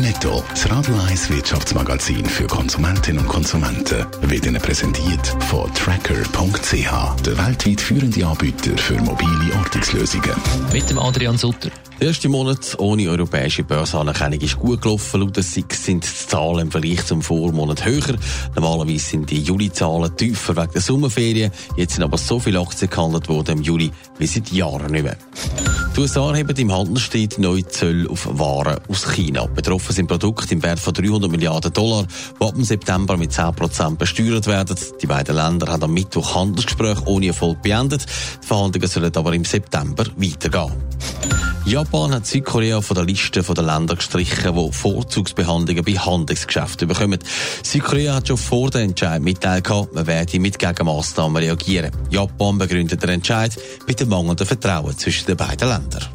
Netto, das Radio 1 Wirtschaftsmagazin für Konsumentinnen und Konsumenten, wird Ihnen präsentiert von Tracker.ch, der weltweit führende Anbieter für mobile Ortungslösungen. Mit dem Adrian Sutter. Der erste Monat ohne europäische Börsenanerkennung ist gut gelaufen. Laut SIX sind die Zahlen im Vergleich zum Vormonat höher. Normalerweise sind die Juli-Zahlen tiefer wegen der Sommerferien. Jetzt sind aber so viele Aktien gehandelt worden im Juli wie seit Jahren nicht mehr. Die USA haben im Handelsstreit neue Zölle auf Waren aus China. Betroffen sind Produkte im Wert von 300 Milliarden Dollar, die ab September mit 10% besteuert werden. Die beiden Länder haben am Mittwoch Handelsgespräche ohne Erfolg beendet. Die Verhandlungen sollen aber im September weitergehen. Japan hat Südkorea von der Liste der Länder gestrichen, die Vorzugsbehandlungen bei Handelsgeschäften bekommen. Südkorea hat schon vor dem Entscheid mitteilt, man werde mit Gegenmaßnahmen reagieren. Japan begründet den Entscheid mit dem mangelnden Vertrauen zwischen den beiden Ländern.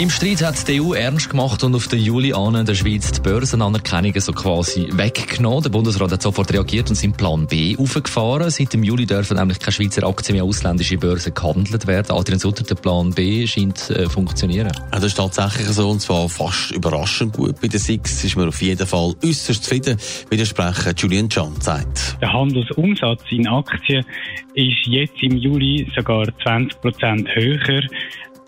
Im Streit hat die EU ernst gemacht und auf den Juli an in der Schweiz die Börsenanerkennung so quasi weggenommen. Der Bundesrat hat sofort reagiert und seinen Plan B aufgefahren. Seit dem Juli dürfen nämlich keine Schweizer Aktien mehr ausländische Börsen gehandelt werden. Adrian Sutter, der Plan B scheint zu äh, funktionieren. Ja, das ist tatsächlich so und zwar fast überraschend gut. Bei der SIX ist man auf jeden Fall äußerst zufrieden, wie der Sprecher Julian John sagt. Der Handelsumsatz in Aktien ist jetzt im Juli sogar 20 Prozent höher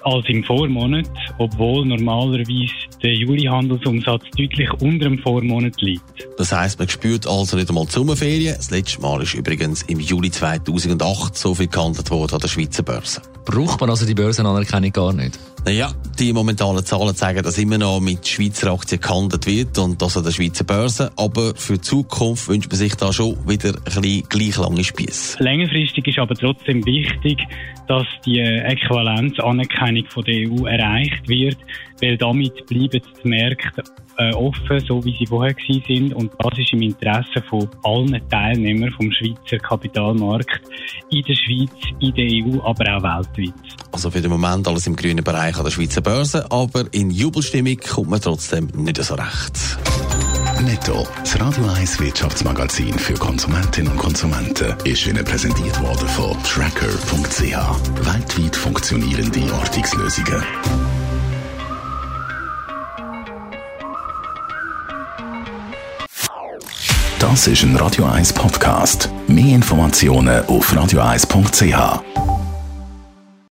als im Vormonat, obwohl normalerweise der Juli-Handelsumsatz deutlich unter dem Vormonat liegt. Das heisst, man spürt also nicht einmal die Sommerferien. Das letzte Mal ist übrigens im Juli 2008 so viel gehandelt worden an der Schweizer Börse. Braucht man also die Börsenanerkennung gar nicht? Naja, die momentanen Zahlen zeigen, dass immer noch mit Schweizer Aktien gehandelt wird und das an der Schweizer Börse. Aber für die Zukunft wünscht man sich da schon wieder ein bisschen gleich lange Spieße. Längerfristig ist aber trotzdem wichtig, dass die Äquivalenzanerkennung von der EU erreicht wird, weil damit bleiben die Märkte äh, offen, so wie sie vorher gewesen sind. Und das ist im Interesse von allen Teilnehmern vom Schweizer Kapitalmarkt in der Schweiz, in der EU, aber auch weltweit. Also für den Moment alles im grünen Bereich an der Schweizer Börse, aber in Jubelstimmung kommt man trotzdem nicht so recht. Netto, das Radio 1 Wirtschaftsmagazin für Konsumentinnen und Konsumenten, ist Ihnen präsentiert worden von Tracker.ch. Weltweit funktionierende Ortungslösungen. Das ist ein Radio 1 Podcast. Mehr Informationen auf radio1.ch.